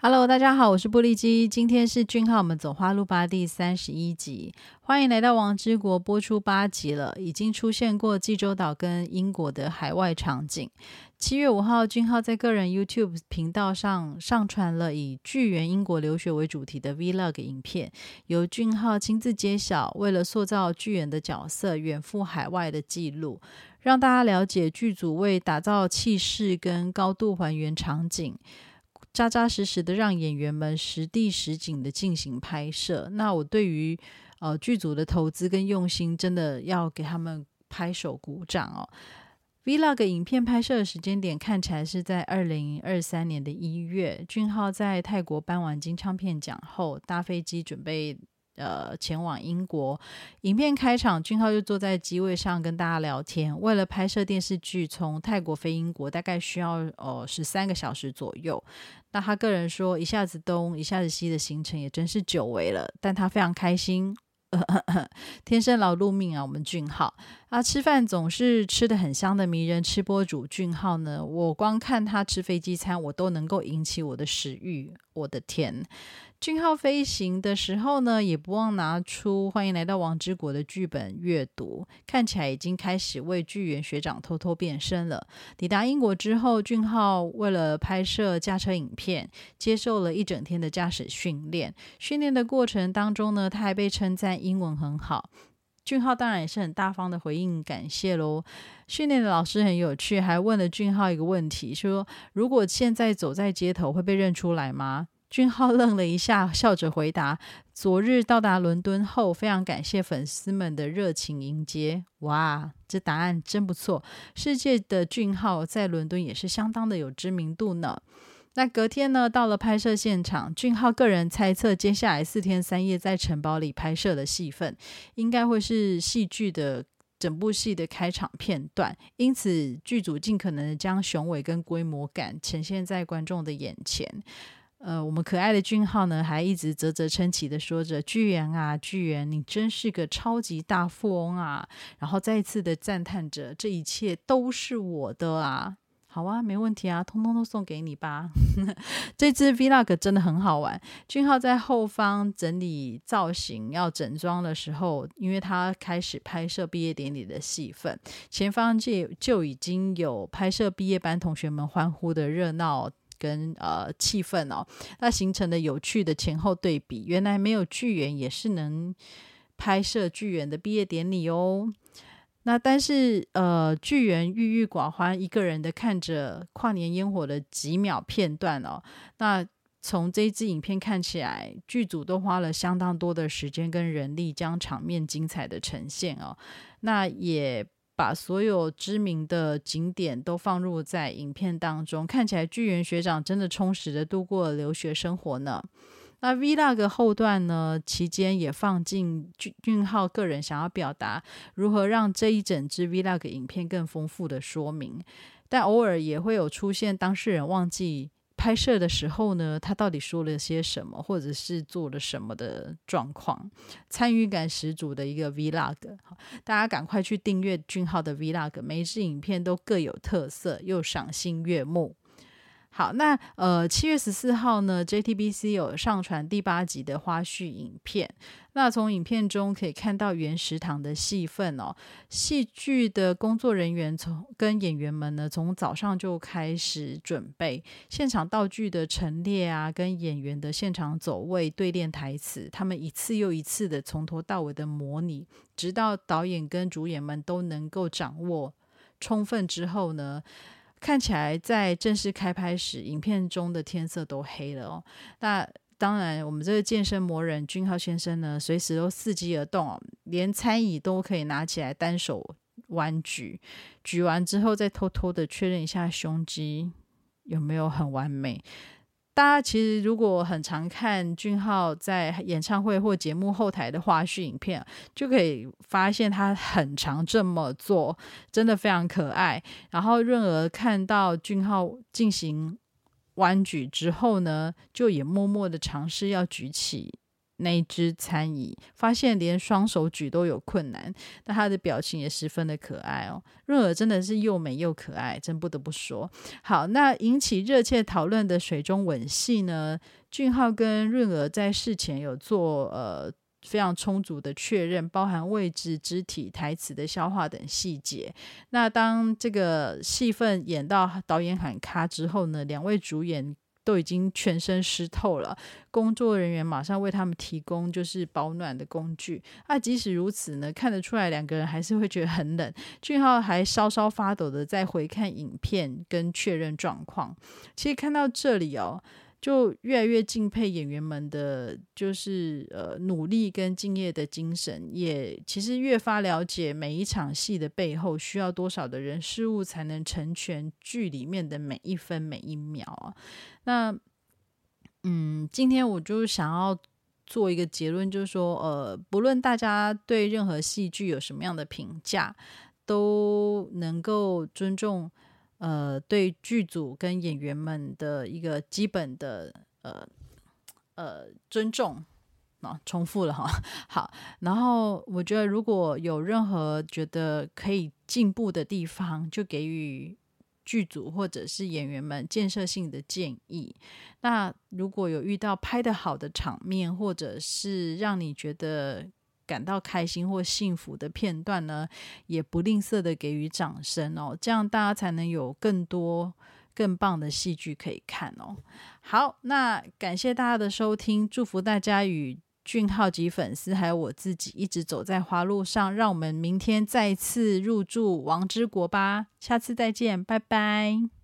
Hello，大家好，我是布利基，今天是俊浩，我们走花路吧第三十一集，欢迎来到王之国播出八集了，已经出现过济州岛跟英国的海外场景。七月五号，俊浩在个人 YouTube 频道上上传了以巨源英国留学为主题的 Vlog 影片，由俊浩亲自揭晓，为了塑造巨源的角色，远赴海外的记录，让大家了解剧组为打造气势跟高度还原场景。扎扎实实的让演员们实地实景的进行拍摄，那我对于呃剧组的投资跟用心，真的要给他们拍手鼓掌哦。Vlog 影片拍摄的时间点看起来是在二零二三年的一月，俊浩在泰国颁完金唱片奖后，搭飞机准备。呃，前往英国。影片开场，俊浩就坐在机位上跟大家聊天。为了拍摄电视剧，从泰国飞英国大概需要呃十三个小时左右。那他个人说，一下子东一下子西的行程也真是久违了，但他非常开心。天生劳碌命啊，我们俊浩啊，吃饭总是吃的很香的迷人吃播主俊浩呢。我光看他吃飞机餐，我都能够引起我的食欲。我的天！俊浩飞行的时候呢，也不忘拿出《欢迎来到王之国》的剧本阅读，看起来已经开始为剧员学长偷偷变身了。抵达英国之后，俊浩为了拍摄驾车影片，接受了一整天的驾驶训练。训练的过程当中呢，他还被称赞英文很好。俊浩当然也是很大方的回应感谢喽。训练的老师很有趣，还问了俊浩一个问题，说：“如果现在走在街头，会被认出来吗？”俊浩愣了一下，笑着回答：“昨日到达伦敦后，非常感谢粉丝们的热情迎接。”哇，这答案真不错！世界的俊浩在伦敦也是相当的有知名度呢。那隔天呢，到了拍摄现场，俊浩个人猜测，接下来四天三夜在城堡里拍摄的戏份，应该会是戏剧的整部戏的开场片段。因此，剧组尽可能的将雄伟跟规模感呈现在观众的眼前。呃，我们可爱的俊浩呢，还一直啧啧称奇的说着：“巨源啊，巨源，你真是个超级大富翁啊！”然后再一次的赞叹着：“这一切都是我的啊！”好啊，没问题啊，通通都送给你吧。这支 Vlog 真的很好玩。俊浩在后方整理造型、要整装的时候，因为他开始拍摄毕业典礼的戏份，前方就就已经有拍摄毕业班同学们欢呼的热闹。跟呃气氛哦，那形成的有趣的前后对比，原来没有剧员也是能拍摄剧员的毕业典礼哦。那但是呃，剧员郁郁寡欢，一个人的看着跨年烟火的几秒片段哦。那从这支影片看起来，剧组都花了相当多的时间跟人力，将场面精彩的呈现哦。那也。把所有知名的景点都放入在影片当中，看起来巨源学长真的充实的度过了留学生活呢。那 Vlog 后段呢，期间也放进俊俊浩个人想要表达如何让这一整支 Vlog 影片更丰富的说明，但偶尔也会有出现当事人忘记。拍摄的时候呢，他到底说了些什么，或者是做了什么的状况？参与感十足的一个 Vlog，大家赶快去订阅俊浩的 Vlog，每一支影片都各有特色，又赏心悦目。好，那呃，七月十四号呢，JTBC 有上传第八集的花絮影片。那从影片中可以看到原食堂的戏份哦，戏剧的工作人员从跟演员们呢，从早上就开始准备现场道具的陈列啊，跟演员的现场走位、对练台词，他们一次又一次的从头到尾的模拟，直到导演跟主演们都能够掌握充分之后呢。看起来在正式开拍时，影片中的天色都黑了哦。那当然，我们这个健身魔人俊浩先生呢，随时都伺机而动哦，连餐椅都可以拿起来单手弯举，举完之后再偷偷的确认一下胸肌有没有很完美。大家其实如果很常看俊浩在演唱会或节目后台的花絮影片，就可以发现他很常这么做，真的非常可爱。然后润儿看到俊浩进行弯举之后呢，就也默默的尝试要举起那一只餐椅，发现连双手举都有困难，但他的表情也十分的可爱哦。润儿真的是又美又可爱，真不得不说。好，那引起热切讨论的水中吻戏呢？俊浩跟润儿在事前有做呃非常充足的确认，包含位置、肢体、台词的消化等细节。那当这个戏份演到导演喊卡之后呢，两位主演。都已经全身湿透了，工作人员马上为他们提供就是保暖的工具。啊，即使如此呢，看得出来两个人还是会觉得很冷。俊浩还稍稍发抖的在回看影片跟确认状况。其实看到这里哦。就越来越敬佩演员们的，就是呃努力跟敬业的精神，也其实越发了解每一场戏的背后需要多少的人事物才能成全剧里面的每一分每一秒啊。那嗯，今天我就想要做一个结论，就是说，呃，不论大家对任何戏剧有什么样的评价，都能够尊重。呃，对剧组跟演员们的一个基本的呃呃尊重啊，重复了哈。好，然后我觉得如果有任何觉得可以进步的地方，就给予剧组或者是演员们建设性的建议。那如果有遇到拍的好的场面，或者是让你觉得。感到开心或幸福的片段呢，也不吝啬的给予掌声哦，这样大家才能有更多更棒的戏剧可以看哦。好，那感谢大家的收听，祝福大家与俊浩及粉丝还有我自己一直走在花路上，让我们明天再次入住王之国吧，下次再见，拜拜。